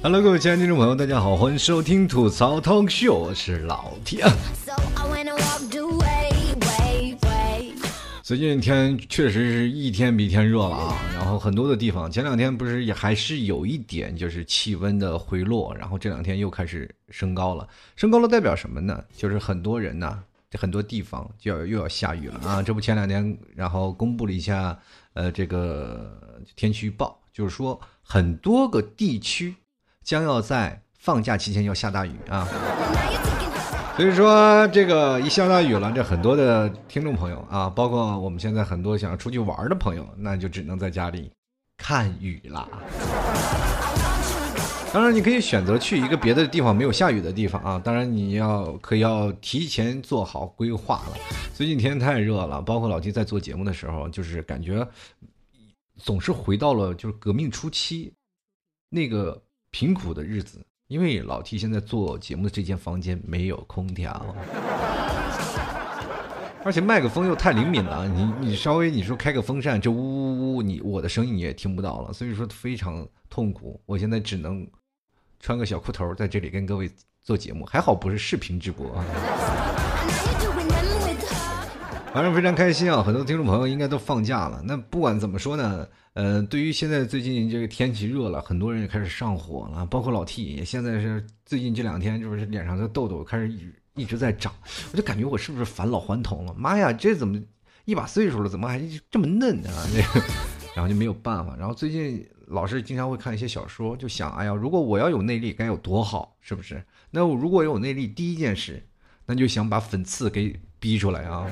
Hello，各位亲爱的听众朋友，大家好，欢迎收听吐槽 Talk Show，我是老啊。最近天确实是一天比一天热了啊，然后很多的地方前两天不是也还是有一点就是气温的回落，然后这两天又开始升高了，升高了代表什么呢？就是很多人呢，很多地方就要又要下雨了啊。这不前两天然后公布了一下呃这个天气预报，就是说很多个地区将要在放假期间要下大雨啊。所以说，这个一下大雨了，这很多的听众朋友啊，包括我们现在很多想要出去玩的朋友，那就只能在家里看雨了。当然，你可以选择去一个别的地方没有下雨的地方啊。当然，你要可以要提前做好规划了。最近天太热了，包括老弟在做节目的时候，就是感觉总是回到了就是革命初期那个贫苦的日子。因为老 T 现在做节目的这间房间没有空调，而且麦克风又太灵敏了，你你稍微你说开个风扇，这呜呜呜，你我的声音你也听不到了，所以说非常痛苦。我现在只能穿个小裤头在这里跟各位做节目，还好不是视频直播啊。反正非常开心啊！很多听众朋友应该都放假了。那不管怎么说呢，呃，对于现在最近这个天气热了，很多人也开始上火了，包括老 T 也现在是最近这两天就是脸上的痘痘开始一一直在长，我就感觉我是不是返老还童了？妈呀，这怎么一把岁数了，怎么还这么嫩啊？这个，然后就没有办法。然后最近老是经常会看一些小说，就想，哎呀，如果我要有内力该有多好，是不是？那我如果有内力，第一件事，那就想把粉刺给逼出来啊！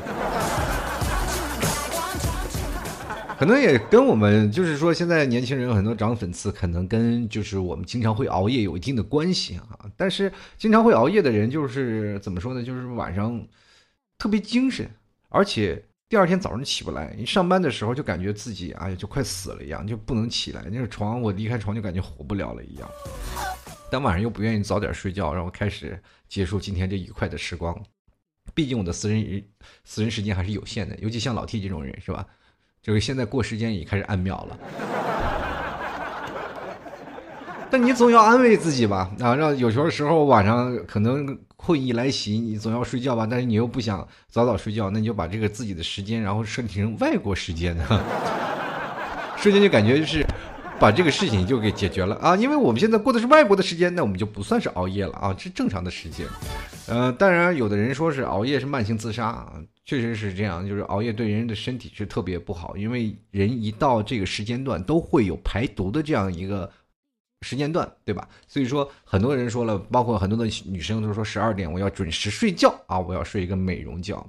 可能也跟我们就是说，现在年轻人很多长粉刺，可能跟就是我们经常会熬夜有一定的关系啊。但是经常会熬夜的人，就是怎么说呢？就是晚上特别精神，而且第二天早上起不来。一上班的时候就感觉自己哎呀就快死了一样，就不能起来。那个床我离开床就感觉活不了了一样。但晚上又不愿意早点睡觉，然后开始结束今天这愉快的时光。毕竟我的私人私人时间还是有限的，尤其像老 T 这种人，是吧？就是现在过时间已开始按秒了，但你总要安慰自己吧？啊，让有时候时候晚上可能困意来袭，你总要睡觉吧，但是你又不想早早睡觉，那你就把这个自己的时间，然后设定成外国时间，瞬间就感觉就是。把这个事情就给解决了啊！因为我们现在过的是外国的时间，那我们就不算是熬夜了啊，是正常的时间。呃，当然，有的人说是熬夜是慢性自杀啊，确实是这样，就是熬夜对人的身体是特别不好，因为人一到这个时间段都会有排毒的这样一个时间段，对吧？所以说，很多人说了，包括很多的女生都说十二点我要准时睡觉啊，我要睡一个美容觉。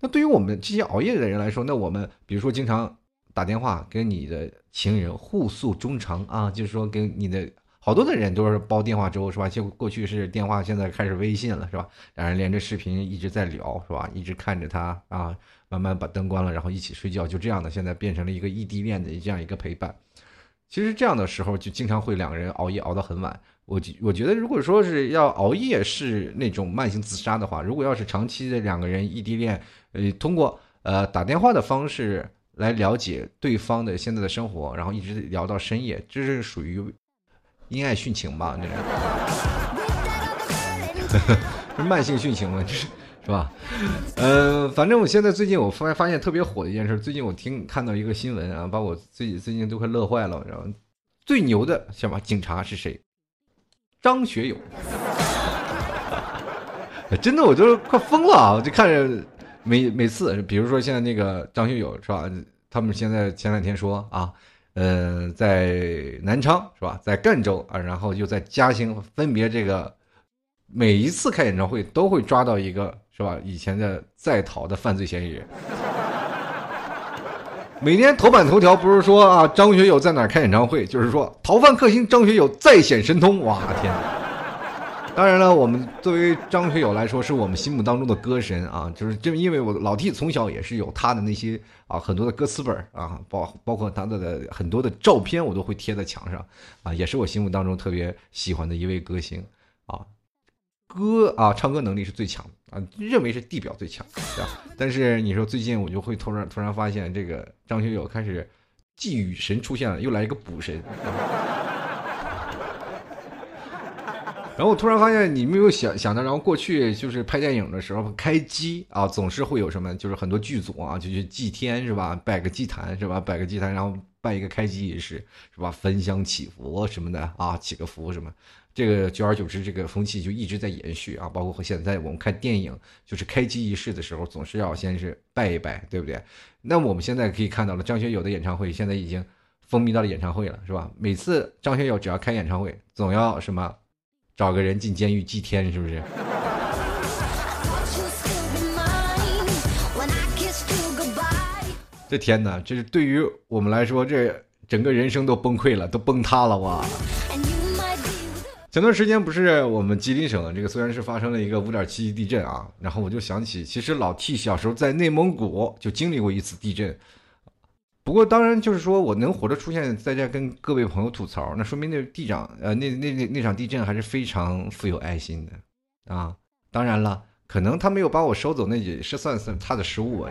那对于我们这些熬夜的人来说，那我们比如说经常。打电话跟你的情人互诉衷肠啊，就是说跟你的好多的人都是煲电话粥是吧？就过去是电话，现在开始微信了是吧？两人连着视频一直在聊是吧？一直看着他啊，慢慢把灯关了，然后一起睡觉，就这样的，现在变成了一个异地恋的这样一个陪伴。其实这样的时候就经常会两个人熬夜熬到很晚。我我觉得如果说是要熬夜是那种慢性自杀的话，如果要是长期的两个人异地恋，呃，通过呃打电话的方式。来了解对方的现在的生活，然后一直聊到深夜，这是属于因爱殉情吧？这 是慢性殉情吗？这是是吧？呃，反正我现在最近我发发现特别火的一件事，最近我听看到一个新闻啊，把我最近最近都快乐坏了。然后最牛的什么警察是谁？张学友，真的我就快疯了啊！我就看着。每每次，比如说现在那个张学友是吧？他们现在前两天说啊，呃，在南昌是吧？在赣州啊，然后又在嘉兴，分别这个每一次开演唱会都会抓到一个是吧？以前的在逃的犯罪嫌疑人。每年头版头条不是说啊，张学友在哪开演唱会，就是说逃犯克星张学友再显神通。哇天！当然了，我们作为张学友来说，是我们心目当中的歌神啊，就是正因为我老弟从小也是有他的那些啊很多的歌词本啊，包包括他的很多的照片，我都会贴在墙上啊，也是我心目当中特别喜欢的一位歌星啊，歌啊唱歌能力是最强啊，认为是地表最强，对吧？但是你说最近我就会突然突然发现，这个张学友开始既雨神出现了，又来一个补神。然后我突然发现，你没有想想到，然后过去就是拍电影的时候开机啊，总是会有什么，就是很多剧组啊，就去祭天是吧？摆个祭坛是吧？摆个祭坛，然后办一个开机仪式是吧？焚香祈福什么的啊，祈个福什么。这个久而久之，这个风气就一直在延续啊。包括现在我们看电影，就是开机仪式的时候，总是要先是拜一拜，对不对？那我们现在可以看到了，张学友的演唱会现在已经风靡到了演唱会了，是吧？每次张学友只要开演唱会，总要什么？找个人进监狱祭天，是不是？这天哪，这是对于我们来说，这整个人生都崩溃了，都崩塌了哇！前段时间不是我们吉林省这个虽然是发生了一个五点七级地震啊，然后我就想起，其实老 T 小时候在内蒙古就经历过一次地震。不过，当然就是说我能活着出现在这跟各位朋友吐槽，那说明那地长呃那那那那场地震还是非常富有爱心的啊。当然了，可能他没有把我收走，那也是算算他的失误啊。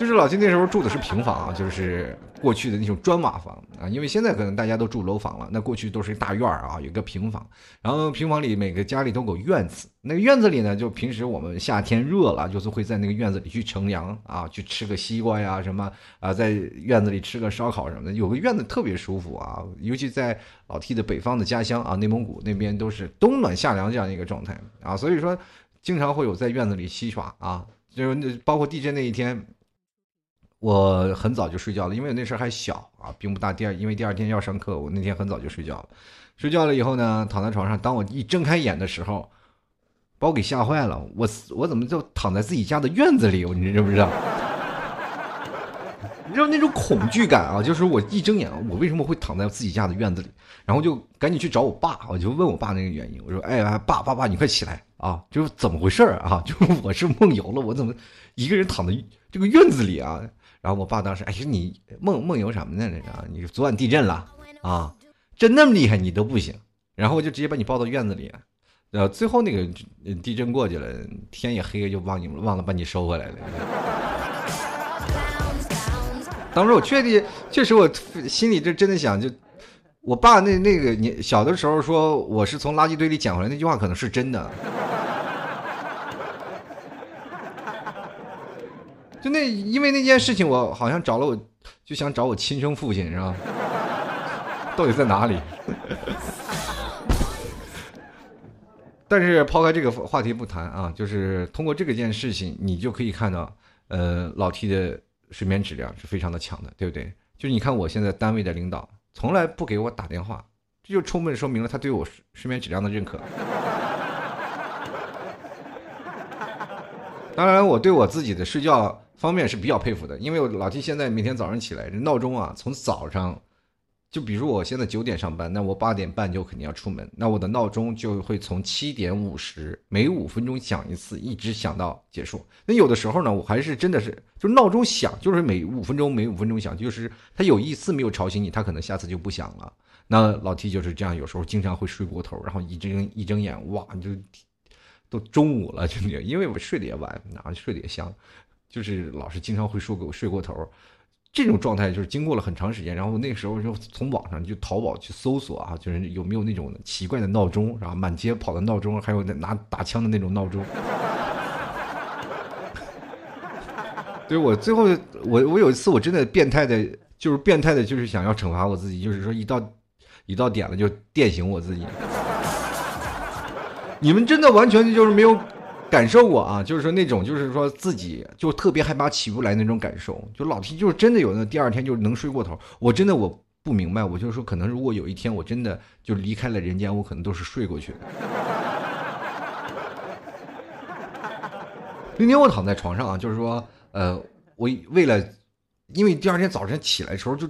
就是老金那时候住的是平房，就是过去的那种砖瓦房啊，因为现在可能大家都住楼房了，那过去都是大院儿啊，有个平房，然后平房里每个家里都有院子，那个院子里呢，就平时我们夏天热了，就是会在那个院子里去乘凉啊，去吃个西瓜呀什么啊，在院子里吃个烧烤什么的，有个院子特别舒服啊，尤其在老 T 的北方的家乡啊，内蒙古那边都是冬暖夏凉这样一个状态啊，所以说经常会有在院子里嬉耍啊，就是包括地震那一天。我很早就睡觉了，因为那时候还小啊，并不大。第二，因为第二天要上课，我那天很早就睡觉了。睡觉了以后呢，躺在床上，当我一睁开眼的时候，把我给吓坏了。我我怎么就躺在自己家的院子里？你知不知道？你知道那种恐惧感啊？就是我一睁眼，我为什么会躺在自己家的院子里？然后就赶紧去找我爸，我就问我爸那个原因。我说：“哎，爸爸爸，你快起来啊！就是怎么回事啊？就是我是梦游了，我怎么一个人躺在这个院子里啊？” 然后我爸当时，哎呀，你梦梦游什么呢？那个，你昨晚地震了啊？震那么厉害，你都不行。然后我就直接把你抱到院子里，呃，最后那个地震过去了，天也黑了，就忘你忘了把你收回来了。当时我确定，确实我心里这真的想，就我爸那那个你小的时候说我是从垃圾堆里捡回来那句话，可能是真的。就那，因为那件事情，我好像找了，我就想找我亲生父亲，是吧？到底在哪里？但是抛开这个话题不谈啊，就是通过这个件事情，你就可以看到，呃，老 T 的睡眠质量是非常的强的，对不对？就是你看我现在单位的领导从来不给我打电话，这就充分说明了他对我睡眠质量的认可。当然，我对我自己的睡觉。方面是比较佩服的，因为我老 T 现在每天早上起来，这闹钟啊，从早上，就比如我现在九点上班，那我八点半就肯定要出门，那我的闹钟就会从七点五十每五分钟响一次，一直响到结束。那有的时候呢，我还是真的是，就闹钟响，就是每五分钟每五分钟响，就是他有一次没有吵醒你，他可能下次就不响了。那老 T 就是这样，有时候经常会睡过头，然后一睁一睁眼，哇，就都中午了，真的，因为我睡得也晚，然后睡得也香。就是老是经常会说给我睡过头，这种状态就是经过了很长时间，然后那时候就从网上就淘宝去搜索啊，就是有没有那种奇怪的闹钟，然后满街跑的闹钟，还有拿打枪的那种闹钟。对我最后我我有一次我真的变态的，就是变态的，就是想要惩罚我自己，就是说一到一到点了就电醒我自己。你们真的完全就是没有。感受过啊，就是说那种，就是说自己就特别害怕起不来那种感受，就老提，就是真的有那第二天就能睡过头。我真的我不明白，我就说可能如果有一天我真的就离开了人间，我可能都是睡过去的。那天我躺在床上啊，就是说，呃，我为了，因为第二天早晨起来的时候就，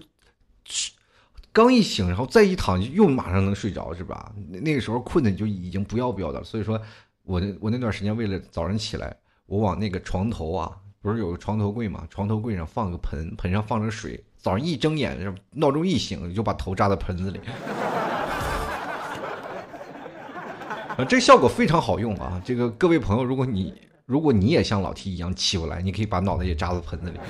刚一醒，然后再一躺又马上能睡着，是吧？那那个时候困的就已经不要不要的，所以说。我那我那段时间为了早上起来，我往那个床头啊，不是有个床头柜嘛？床头柜上放个盆，盆上放着水。早上一睁眼，闹钟一醒，就把头扎到盆子里。啊，这效果非常好用啊！这个各位朋友，如果你如果你也像老 T 一样起不来，你可以把脑袋也扎到盆子里。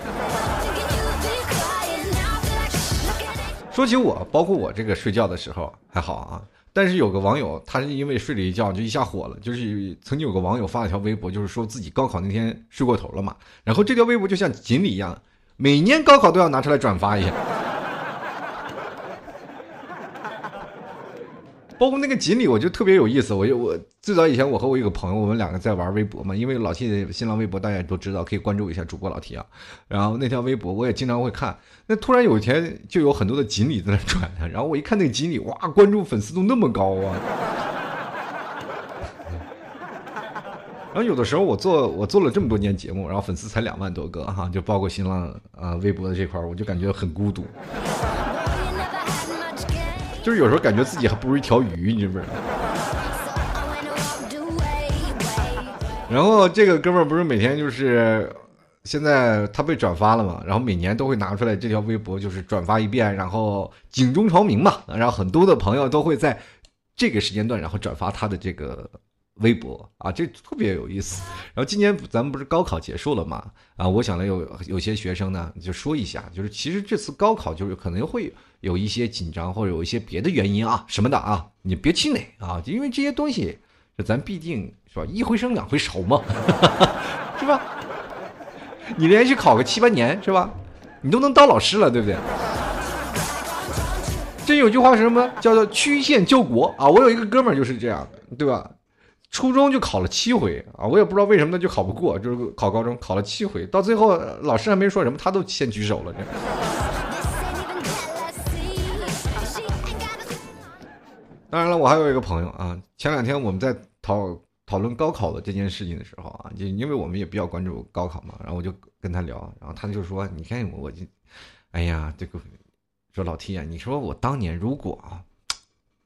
说起我，包括我这个睡觉的时候还好啊。但是有个网友，他是因为睡了一觉就一下火了，就是曾经有个网友发了条微博，就是说自己高考那天睡过头了嘛，然后这条微博就像锦鲤一样，每年高考都要拿出来转发一下。包括那个锦鲤，我就特别有意思。我就我最早以前，我和我一个朋友，我们两个在玩微博嘛。因为老 T 的新浪微博大家也都知道，可以关注一下主播老 T 啊。然后那条微博我也经常会看。那突然有一天，就有很多的锦鲤在那转，然后我一看那个锦鲤，哇，关注粉丝都那么高啊！然后有的时候我做我做了这么多年节目，然后粉丝才两万多个哈，就包括新浪啊微博的这块我就感觉很孤独。就是有时候感觉自己还不如一条鱼，你知不知道？然后这个哥们儿不是每天就是，现在他被转发了嘛，然后每年都会拿出来这条微博，就是转发一遍，然后警钟长鸣嘛，然后很多的朋友都会在这个时间段，然后转发他的这个。微博啊，这特别有意思。然后今年咱们不是高考结束了嘛？啊，我想了有有些学生呢，就说一下，就是其实这次高考就是可能会有一些紧张，或者有一些别的原因啊什么的啊，你别气馁啊，因为这些东西，咱毕竟是吧，一回生两回熟嘛，是吧？你连续考个七八年是吧？你都能当老师了，对不对？这有句话是什么？叫做曲线救国啊！我有一个哥们儿就是这样的，对吧？初中就考了七回啊，我也不知道为什么他就考不过，就是考高中考了七回，到最后老师还没说什么，他都先举手了。当然了，我还有一个朋友啊，前两天我们在讨讨论高考的这件事情的时候啊，就因为我们也比较关注高考嘛，然后我就跟他聊，然后他就说：“你看我就，哎呀，这个说老 T 啊，你说我当年如果啊，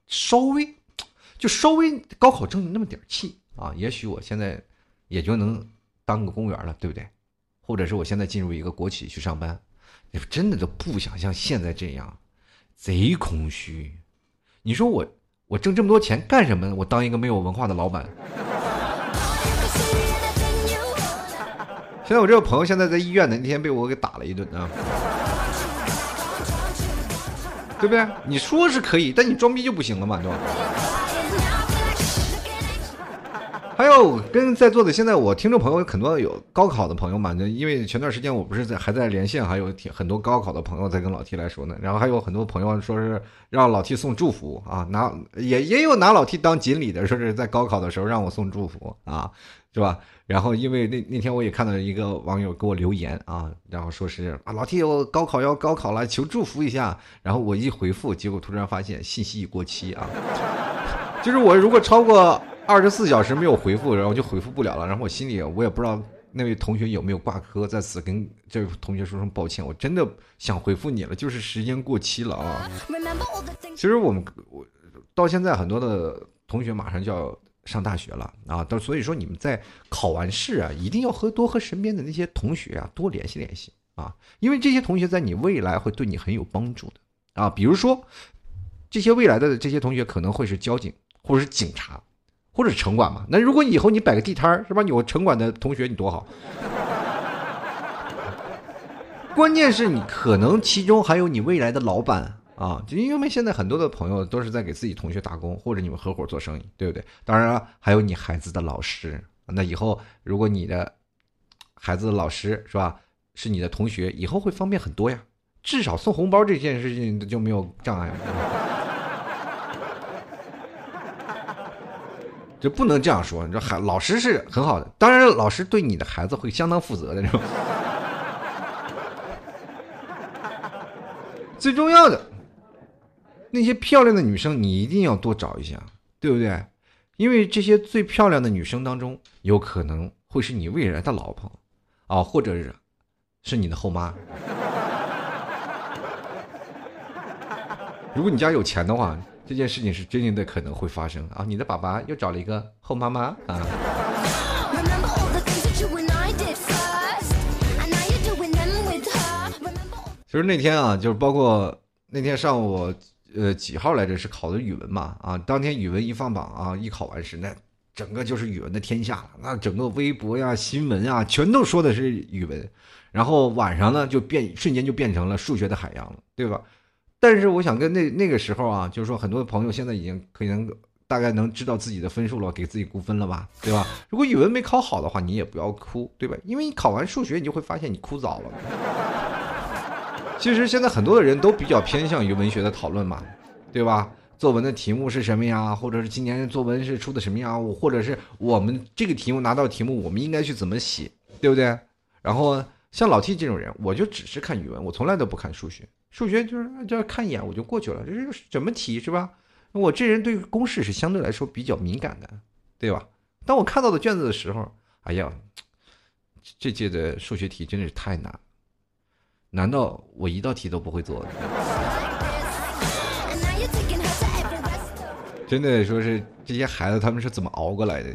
稍微。”就稍微高考争那么点气啊，也许我现在也就能当个公务员了，对不对？或者是我现在进入一个国企去上班，你真的都不想像现在这样，贼空虚。你说我我挣这么多钱干什么？我当一个没有文化的老板。现在我这个朋友现在在医院呢，那天被我给打了一顿啊，对不对？你说是可以，但你装逼就不行了嘛，对吧？还有跟在座的现在我听众朋友很多有高考的朋友嘛，因为前段时间我不是在还在连线，还有挺很多高考的朋友在跟老 T 来说呢。然后还有很多朋友说是让老 T 送祝福啊，拿 也也有拿老 T 当锦鲤的，说是在高考的时候让我送祝福啊，是吧？然后因为那那天我也看到一个网友给我留言啊，然后说是啊老 T 我高考要高考了，求祝福一下。然后我一回复，结果突然发现信息已过期啊，就是我如果超过。二十四小时没有回复，然后就回复不了了。然后我心里我也不知道那位同学有没有挂科，在此跟这位同学说声抱歉。我真的想回复你了，就是时间过期了啊。其实我们我到现在很多的同学马上就要上大学了啊，到所以说你们在考完试啊，一定要和多和身边的那些同学啊多联系联系啊，因为这些同学在你未来会对你很有帮助的啊。比如说这些未来的这些同学可能会是交警或者是警察。或者是城管嘛，那如果以后你摆个地摊儿是吧？有城管的同学你多好。关键是你可能其中还有你未来的老板啊，就因为现在很多的朋友都是在给自己同学打工，或者你们合伙做生意，对不对？当然了，还有你孩子的老师，那以后如果你的孩子的老师是吧，是你的同学，以后会方便很多呀。至少送红包这件事情就没有障碍了。就不能这样说，你说孩老师是很好的，当然老师对你的孩子会相当负责的，是吧？最重要的，那些漂亮的女生你一定要多找一下，对不对？因为这些最漂亮的女生当中，有可能会是你未来的老婆，啊，或者是是你的后妈。如果你家有钱的话。这件事情是真正的可能会发生啊！你的爸爸又找了一个后妈妈啊！其实那天啊，就是包括那天上午，呃，几号来着？是考的语文嘛？啊，当天语文一放榜啊，一考完试，那整个就是语文的天下了。那整个微博呀、新闻啊，全都说的是语文。然后晚上呢，就变瞬间就变成了数学的海洋了，对吧？但是我想跟那那个时候啊，就是说很多的朋友现在已经可能大概能知道自己的分数了，给自己估分了吧，对吧？如果语文没考好的话，你也不要哭，对吧？因为你考完数学，你就会发现你哭早了。其实现在很多的人都比较偏向于文学的讨论嘛，对吧？作文的题目是什么呀？或者是今年作文是出的什么呀？或者是我们这个题目拿到题目，我们应该去怎么写，对不对？然后像老 T 这种人，我就只是看语文，我从来都不看数学。数学就是就要看一眼我就过去了，这是什么题是吧？我这人对公式是相对来说比较敏感的，对吧？当我看到的卷子的时候，哎呀，这届的数学题真的是太难，难道我一道题都不会做？真的说是这些孩子他们是怎么熬过来的？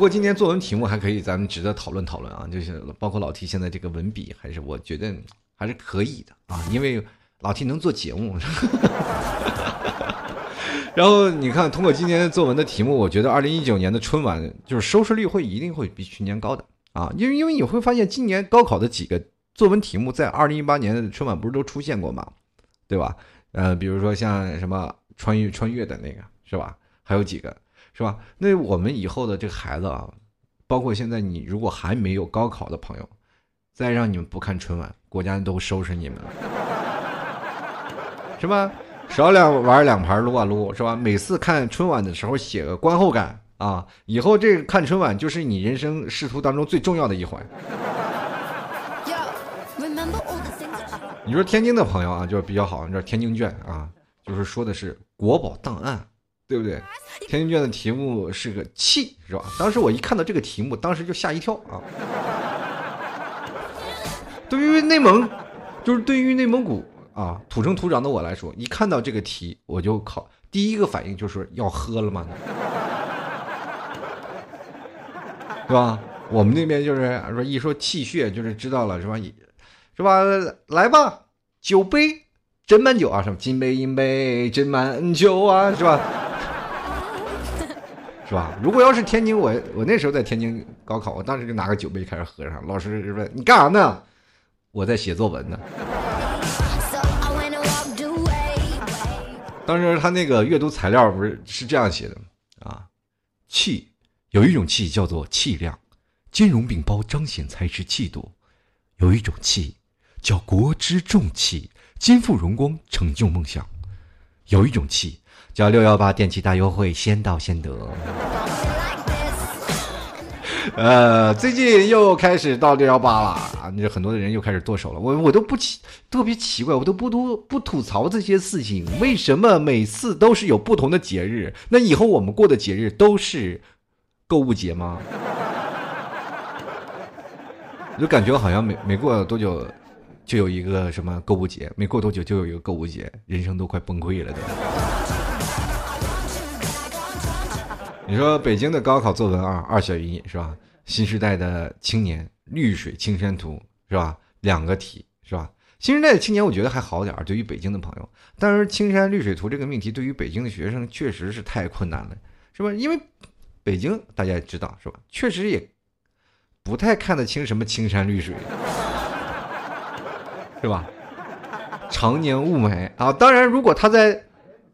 不过今天作文题目还可以，咱们值得讨论讨论啊，就是包括老 T 现在这个文笔，还是我觉得还是可以的啊，因为老 T 能做节目。然后你看，通过今年作文的题目，我觉得二零一九年的春晚就是收视率会一定会比去年高的啊，因为因为你会发现今年高考的几个作文题目在二零一八年的春晚不是都出现过吗？对吧？呃，比如说像什么穿越穿越的那个是吧？还有几个。是吧？那我们以后的这个孩子啊，包括现在你如果还没有高考的朋友，再让你们不看春晚，国家都收拾你们了，是吧？少两玩两盘撸啊撸，是吧？每次看春晚的时候写个观后感啊，以后这个看春晚就是你人生仕途当中最重要的一环。你说天津的朋友啊，就比较好，你知道天津卷啊，就是说的是国宝档案。对不对？天津卷的题目是个气，是吧？当时我一看到这个题目，当时就吓一跳啊！对于内蒙，就是对于内蒙古啊土生土长的我来说，一看到这个题，我就靠，第一个反应就是要喝了吗？是吧？我们那边就是说一说气血，就是知道了，是吧？是吧？来吧，酒杯斟满酒啊，什么金杯银杯斟满酒啊，是吧？是吧？如果要是天津，我我那时候在天津高考，我当时就拿个酒杯开始喝上。老师问你干啥呢？我在写作文呢。当时他那个阅读材料不是是这样写的啊？气有一种气叫做气量，兼容并包，彰显才识气度；有一种气叫国之重器，肩负荣光，成就梦想；有一种气。叫六幺八电器大优惠，先到先得。呃，最近又开始到六幺八了啊！你很多的人又开始剁手了。我我都不奇特别奇怪，我都不都不吐槽这些事情。为什么每次都是有不同的节日？那以后我们过的节日都是购物节吗？我 就感觉好像每每过多久就有一个什么购物节，没过多久就有一个购物节，人生都快崩溃了都。你说北京的高考作文啊，二选一是吧？新时代的青年，绿水青山图是吧？两个题是吧？新时代的青年我觉得还好点儿，对于北京的朋友，但是青山绿水图这个命题对于北京的学生确实是太困难了，是吧？因为北京大家也知道是吧？确实也不太看得清什么青山绿水，是吧？常年雾霾啊，当然如果他在。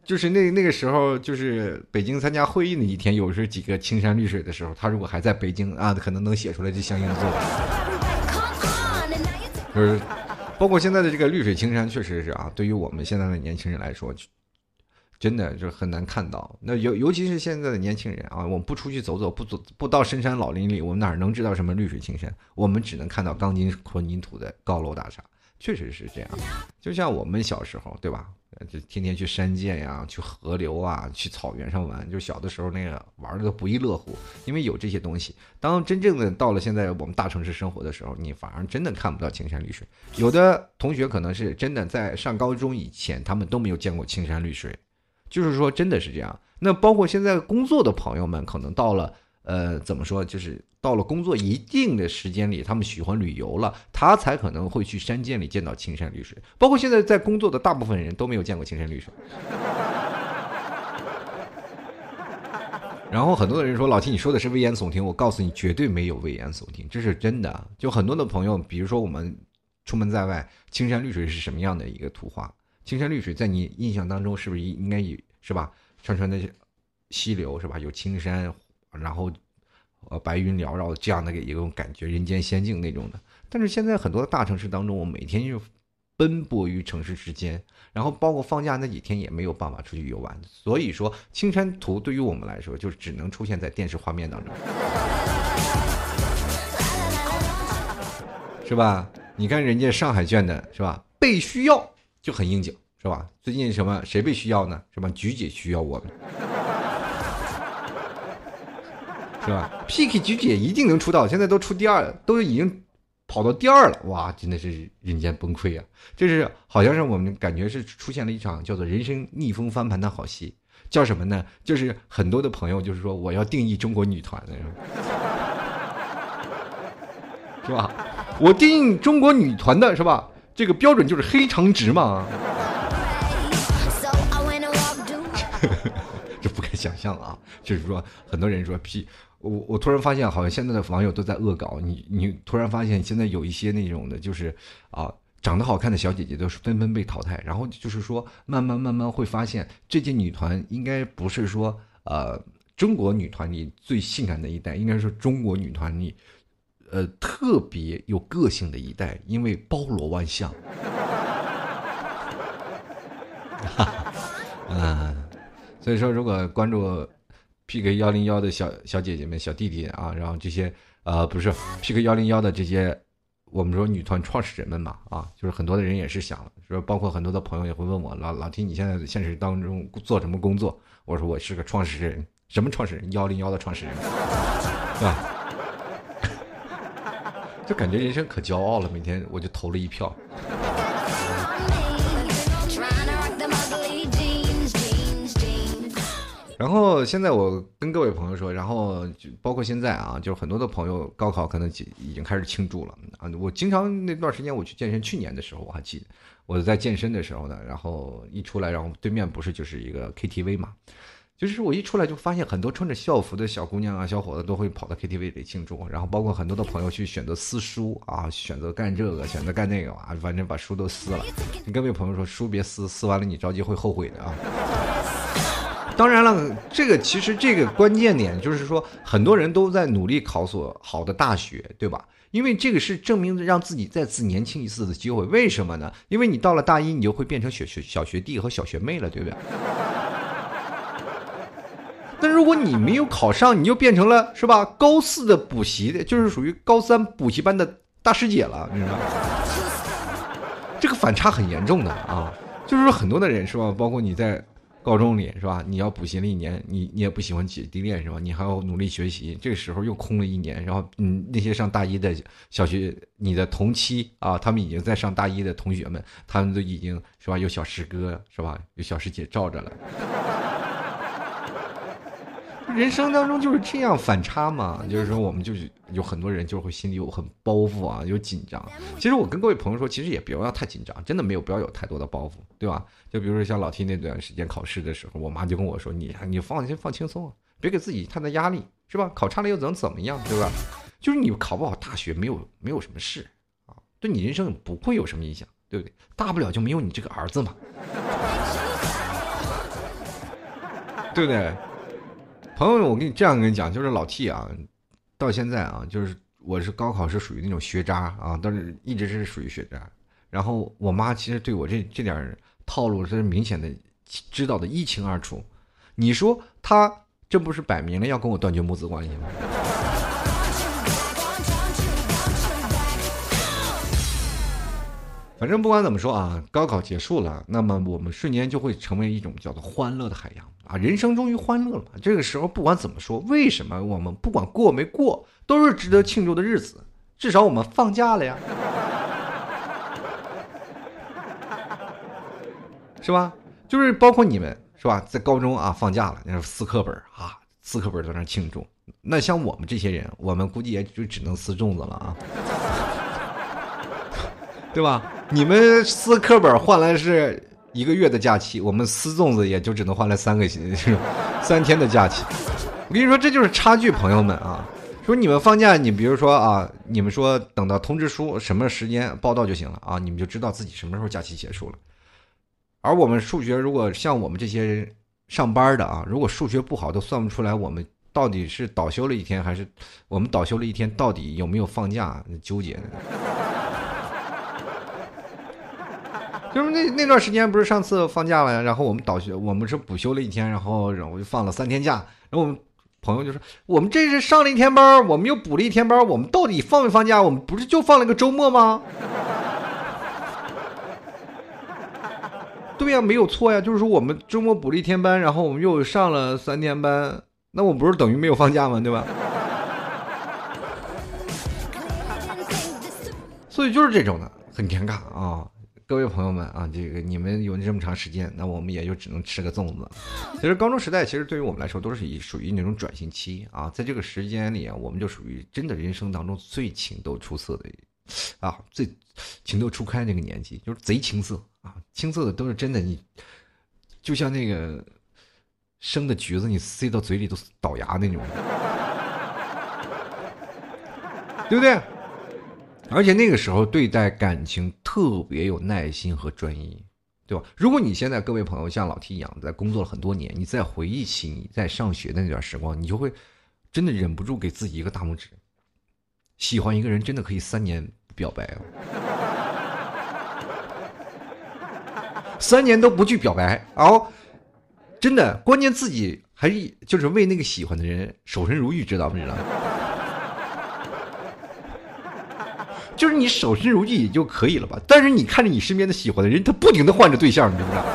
就是那那个时候，就是北京参加会议那一天，有时候几个青山绿水的时候，他如果还在北京啊，可能能写出来这相应的作文。就是，包括现在的这个绿水青山，确实是啊，对于我们现在的年轻人来说，真的就很难看到。那尤尤其是现在的年轻人啊，我们不出去走走，不走不到深山老林里，我们哪能知道什么绿水青山？我们只能看到钢筋混凝土的高楼大厦。确实是这样，就像我们小时候，对吧？就天天去山涧呀，去河流啊，去草原上玩。就小的时候那个玩的都不亦乐乎，因为有这些东西。当真正的到了现在我们大城市生活的时候，你反而真的看不到青山绿水。有的同学可能是真的在上高中以前，他们都没有见过青山绿水，就是说真的是这样。那包括现在工作的朋友们，可能到了。呃，怎么说？就是到了工作一定的时间里，他们喜欢旅游了，他才可能会去山涧里见到青山绿水。包括现在在工作的大部分人都没有见过青山绿水。然后很多的人说：“老七，你说的是危言耸听。”我告诉你，绝对没有危言耸听，这是真的。就很多的朋友，比如说我们出门在外，青山绿水是什么样的一个图画？青山绿水在你印象当中是不是应该有是吧？串串的溪流是吧？有青山，然后呃白云缭绕这样的一种感觉，人间仙境那种的。但是现在很多的大城市当中，我每天就奔波于城市之间，然后包括放假那几天也没有办法出去游玩。所以说，青山图对于我们来说，就只能出现在电视画面当中，是吧？你看人家上海卷的是吧？被需要就很应景，是吧？最近什么谁被需要呢？什么菊姐需要我们，是吧？PK 菊姐一定能出道，现在都出第二，都已经跑到第二了，哇，真的是人间崩溃啊！这是好像是我们感觉是出现了一场叫做人生逆风翻盘的好戏，叫什么呢？就是很多的朋友就是说我要定义中国女团的，是吧？我定义中国女团的是吧？这个标准就是黑长直嘛。这不敢想象啊！就是说，很多人说 P，我我突然发现，好像现在的网友都在恶搞你。你突然发现，现在有一些那种的，就是啊，长得好看的小姐姐都是纷纷被淘汰。然后就是说，慢慢慢慢会发现，这届女团应该不是说呃中国女团里最性感的一代，应该是中国女团里。呃，特别有个性的一代，因为包罗万象。嗯，所以说，如果关注 PK 幺零幺的小小姐姐们、小弟弟啊，然后这些呃，不是 PK 幺零幺的这些，我们说女团创始人们嘛，啊，就是很多的人也是想说，包括很多的朋友也会问我，老老听你现在现实当中做什么工作？我说我是个创始人，什么创始人？幺零幺的创始人，是吧？就感觉人生可骄傲了，每天我就投了一票。然后现在我跟各位朋友说，然后就包括现在啊，就是很多的朋友高考可能已经开始庆祝了啊。我经常那段时间我去健身，去年的时候我还记得，我在健身的时候呢，然后一出来，然后对面不是就是一个 KTV 嘛。就是我一出来就发现很多穿着校服的小姑娘啊、小伙子都会跑到 KTV 里庆祝，然后包括很多的朋友去选择撕书啊，选择干这个，选择干那个啊，反正把书都撕了。你各位朋友说书别撕，撕完了你着急会后悔的啊。当然了，这个其实这个关键点就是说，很多人都在努力考所好的大学，对吧？因为这个是证明让自己再次年轻一次的机会。为什么呢？因为你到了大一，你就会变成学学小学弟和小学妹了，对不对？那如果你没有考上，你就变成了是吧？高四的补习的，就是属于高三补习班的大师姐了，你知道吗？这个反差很严重的啊！就是说很多的人是吧？包括你在高中里是吧？你要补习了一年，你你也不喜欢姐弟恋是吧？你还要努力学习，这个时候又空了一年，然后嗯，那些上大一的小学，你的同期啊，他们已经在上大一的同学们，他们都已经是吧？有小师哥是吧？有小师姐罩着了。人生当中就是这样反差嘛，就是说我们就是有很多人就会心里有很包袱啊，有紧张。其实我跟各位朋友说，其实也不要太紧张，真的没有不要有太多的包袱，对吧？就比如说像老 T 那段时间考试的时候，我妈就跟我说：“你你放心放轻松，别给自己太大压力，是吧？考差了又能怎么样，对吧？就是你考不好大学没有没有什么事啊，对你人生不会有什么影响，对不对？大不了就没有你这个儿子嘛，对不对？”朋友，我跟你这样跟你讲，就是老 T 啊，到现在啊，就是我是高考是属于那种学渣啊，但是一直是属于学渣。然后我妈其实对我这这点套路是明显的知道的一清二楚。你说她这不是摆明了要跟我断绝母子关系吗？反正不管怎么说啊，高考结束了，那么我们瞬间就会成为一种叫做欢乐的海洋啊！人生终于欢乐了嘛！这个时候不管怎么说，为什么我们不管过没过，都是值得庆祝的日子。至少我们放假了呀，是吧？就是包括你们是吧，在高中啊放假了，那撕课本啊，撕课本在那庆祝。那像我们这些人，我们估计也就只能撕粽子了啊。对吧？你们撕课本换来是一个月的假期，我们撕粽子也就只能换来三个星期，三天的假期。我跟你说，这就是差距，朋友们啊！说你们放假，你比如说啊，你们说等到通知书什么时间报到就行了啊，你们就知道自己什么时候假期结束了。而我们数学如果像我们这些人上班的啊，如果数学不好，都算不出来我们到底是倒休了一天，还是我们倒休了一天，到底有没有放假？纠结的。就是那那段时间不是上次放假了呀，然后我们倒休，我们是补休了一天，然后然后就放了三天假，然后我们。朋友就说：“我们这是上了一天班，我们又补了一天班，我们到底放没放假？我们不是就放了个周末吗？”对呀，没有错呀，就是说我们周末补了一天班，然后我们又上了三天班，那我不是等于没有放假吗？对吧？所以就是这种的，很尴尬啊。各位朋友们啊，这个你们有这么长时间，那我们也就只能吃个粽子。其实高中时代，其实对于我们来说，都是以属于那种转型期啊。在这个时间里啊，我们就属于真的人生当中最情窦初色的啊，最情窦初开那个年纪，就是贼青涩啊，青涩的都是真的。你就像那个生的橘子，你塞到嘴里都倒牙那种，对不对？而且那个时候对待感情特别有耐心和专一，对吧？如果你现在各位朋友像老 T 一样在工作了很多年，你再回忆起你在上学的那段时光，你就会真的忍不住给自己一个大拇指。喜欢一个人真的可以三年不表白啊，三年都不去表白，然后真的关键自己还是就是为那个喜欢的人守身如玉，知道不知道？就是你守身如玉也就可以了吧，但是你看着你身边的喜欢的人，他不停的换着对象，你知不知道？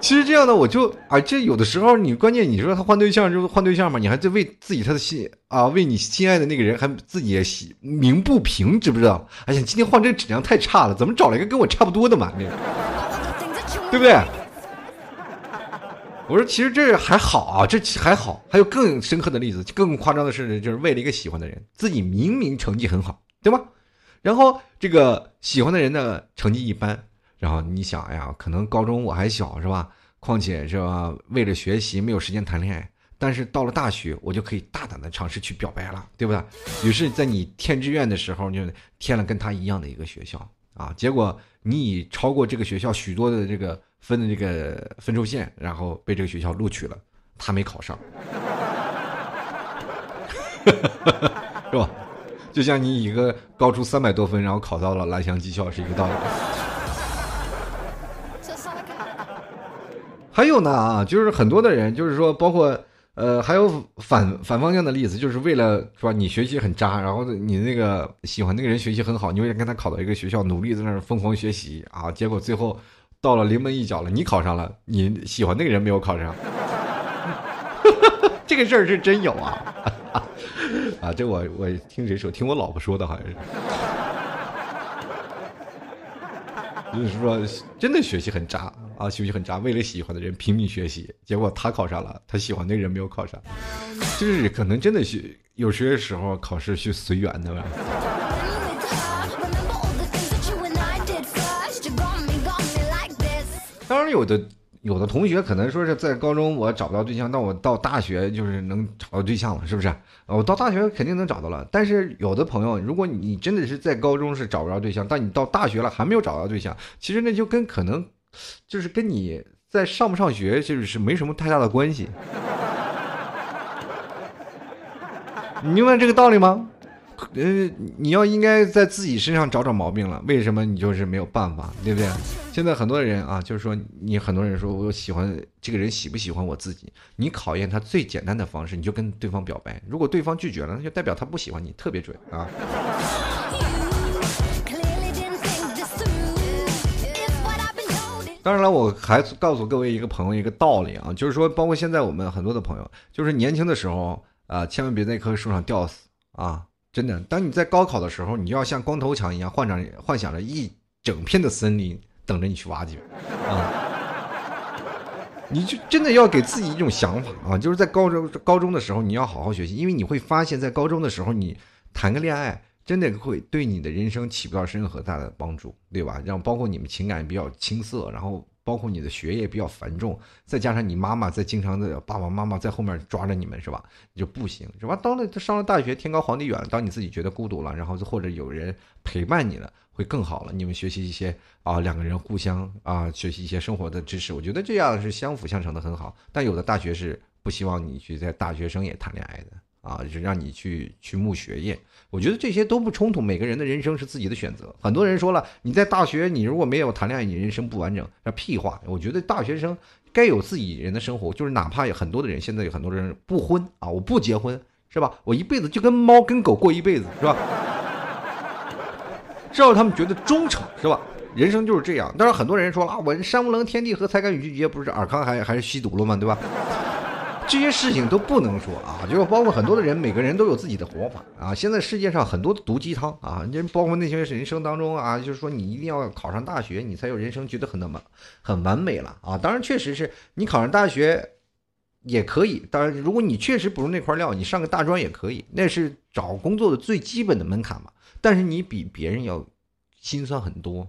其实这样的我就啊，这有的时候你关键你说他换对象就是换对象嘛，你还在为自己他的心啊，为你心爱的那个人还自己也喜鸣不平，知不知道？哎呀，今天换这个质量太差了，怎么找了一个跟我差不多的嘛？对不对？我说，其实这还好啊，这还好。还有更深刻的例子，更夸张的是，就是为了一个喜欢的人，自己明明成绩很好，对吧？然后这个喜欢的人呢，成绩一般。然后你想，哎呀，可能高中我还小，是吧？况且是吧，为了学习没有时间谈恋爱。但是到了大学，我就可以大胆的尝试去表白了，对不对？于是，在你填志愿的时候，就填了跟他一样的一个学校啊。结果你已超过这个学校许多的这个。分的这个分数线，然后被这个学校录取了，他没考上，是吧？就像你一个高出三百多分，然后考到了蓝翔技校是一个道理。还有呢啊，就是很多的人，就是说，包括呃，还有反反方向的例子，就是为了是吧？你学习很渣，然后你那个喜欢那个人学习很好，你为了跟他考到一个学校，努力在那儿疯狂学习啊，结果最后。到了临门一脚了，你考上了，你喜欢那个人没有考上，这个事儿是真有啊！啊，这我我听谁说？听我老婆说的，好像是。就是说，真的学习很渣啊，学习很渣，为了喜欢的人拼命学习，结果他考上了，他喜欢那个人没有考上，就是可能真的是有些时候考试是随缘的吧。有的有的同学可能说是在高中我找不到对象，那我到大学就是能找到对象了，是不是？我到大学肯定能找到了。但是有的朋友，如果你真的是在高中是找不着对象，但你到大学了还没有找到对象，其实那就跟可能就是跟你在上不上学就是没什么太大的关系。你明白这个道理吗？呃，你要应该在自己身上找找毛病了。为什么你就是没有办法，对不对？现在很多人啊，就是说你很多人说我喜欢这个人喜不喜欢我自己？你考验他最简单的方式，你就跟对方表白。如果对方拒绝了，那就代表他不喜欢你，特别准啊。当然了，我还告诉各位一个朋友一个道理啊，就是说，包括现在我们很多的朋友，就是年轻的时候啊，千万别在一棵树上吊死啊。真的，当你在高考的时候，你要像光头强一样，幻想幻想着一整片的森林等着你去挖掘，啊！你就真的要给自己一种想法啊，就是在高中高中的时候，你要好好学习，因为你会发现在高中的时候，你谈个恋爱，真的会对你的人生起不到任何大的帮助，对吧？让包括你们情感比较青涩，然后包括你的学业比较繁重，再加上你妈妈在经常的爸爸妈妈在后面抓着你们是吧？你就不行是吧？当了上了大学，天高皇帝远，当你自己觉得孤独了，然后或者有人陪伴你了，会更好了。你们学习一些啊，两个人互相啊学习一些生活的知识，我觉得这样是相辅相成的，很好。但有的大学是不希望你去在大学生也谈恋爱的。啊，就让你去去慕学业，我觉得这些都不冲突。每个人的人生是自己的选择。很多人说了，你在大学，你如果没有谈恋爱，你人生不完整。那屁话！我觉得大学生该有自己人的生活，就是哪怕有很多的人，现在有很多人不婚啊，我不结婚，是吧？我一辈子就跟猫跟狗过一辈子，是吧？只要他们觉得忠诚，是吧？人生就是这样。当然，很多人说啊，我山无棱，天地合，才敢与君绝，不是尔康还还是吸毒了吗？对吧？这些事情都不能说啊，就是包括很多的人，每个人都有自己的活法啊。现在世界上很多的毒鸡汤啊，你包括那些人生当中啊，就是说你一定要考上大学，你才有人生觉得很那么很完美了啊。当然，确实是你考上大学也可以。当然，如果你确实不是那块料，你上个大专也可以，那是找工作的最基本的门槛嘛。但是你比别人要心酸很多。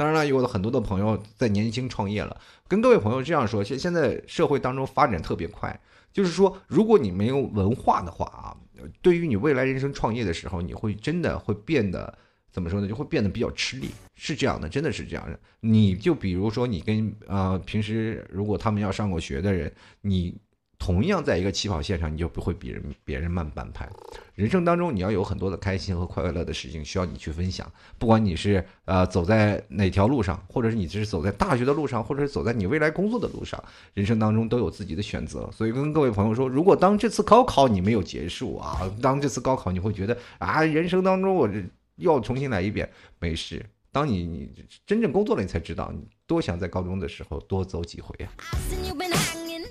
当然了，有很多的朋友在年轻创业了，跟各位朋友这样说：现现在社会当中发展特别快，就是说，如果你没有文化的话啊，对于你未来人生创业的时候，你会真的会变得怎么说呢？就会变得比较吃力，是这样的，真的是这样的。你就比如说，你跟呃平时如果他们要上过学的人，你。同样在一个起跑线上，你就不会比人别人慢半拍。人生当中，你要有很多的开心和快乐的事情需要你去分享。不管你是呃走在哪条路上，或者是你只是走在大学的路上，或者是走在你未来工作的路上，人生当中都有自己的选择。所以跟各位朋友说，如果当这次高考你没有结束啊，当这次高考你会觉得啊，人生当中我这要重新来一遍，没事。当你你真正工作了，你才知道，你多想在高中的时候多走几回啊。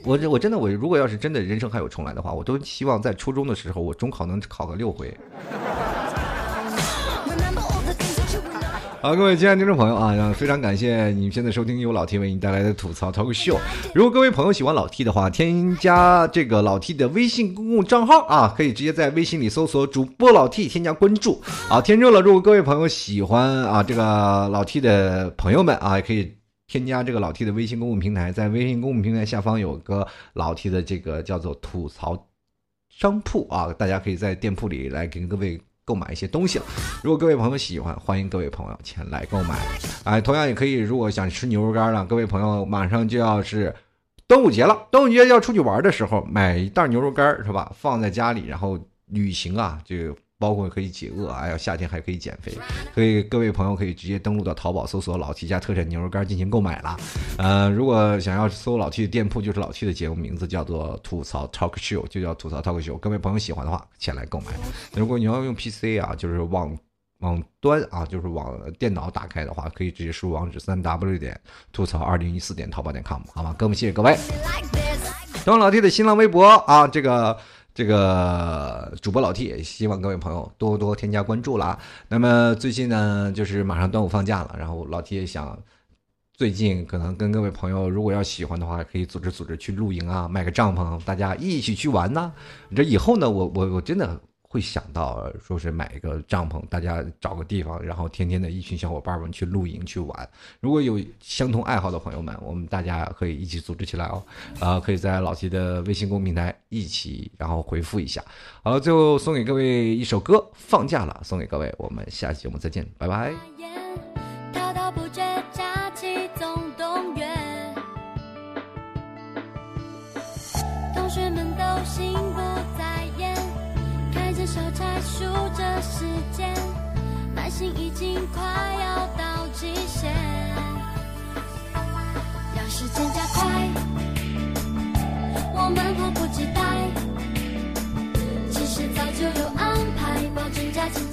我这我真的我如果要是真的人生还有重来的话，我都希望在初中的时候我中考能考个六回。好，各位亲爱的听众朋友啊，非常感谢你们现在收听由老 T 为你带来的吐槽 talk show。如果各位朋友喜欢老 T 的话，添加这个老 T 的微信公共账号啊，可以直接在微信里搜索主播老 T，添加关注。好，添注了。如果各位朋友喜欢啊这个老 T 的朋友们啊，也可以。添加这个老 T 的微信公共平台，在微信公共平台下方有个老 T 的这个叫做吐槽商铺啊，大家可以在店铺里来给各位购买一些东西了。如果各位朋友喜欢，欢迎各位朋友前来购买。哎，同样也可以，如果想吃牛肉干了，各位朋友马上就要是端午节了，端午节要出去玩的时候，买一袋牛肉干是吧？放在家里，然后旅行啊，就。包括可以解饿，哎呀，夏天还可以减肥，所以各位朋友可以直接登录到淘宝搜索“老 T 家特产牛肉干”进行购买了。呃，如果想要搜老 T 的店铺，就是老 T 的节目名字叫做“吐槽 Talk Show”，就叫“吐槽 Talk Show”。各位朋友喜欢的话，前来购买。如果你要用 PC 啊，就是网网端啊，就是网电脑打开的话，可以直接输入网址：三 W 点吐槽二零一四点淘宝点 com，好吗？各位谢谢各位。登老 T 的新浪微博啊，这个。这个主播老 T 也希望各位朋友多多添加关注啦。那么最近呢，就是马上端午放假了，然后老 T 也想，最近可能跟各位朋友，如果要喜欢的话，可以组织组织去露营啊，买个帐篷，大家一起去玩呐。这以后呢，我我我真的。会想到说是买一个帐篷，大家找个地方，然后天天的一群小伙伴们去露营去玩。如果有相同爱好的朋友们，我们大家可以一起组织起来哦。啊，可以在老齐的微信公平台一起，然后回复一下。好了，最后送给各位一首歌，《放假了》，送给各位。我们下期节目再见，拜拜。同学们都心。数着时间，耐心已经快要到极限。让时间加快，我们迫不及待。其实早就有安排，保证假期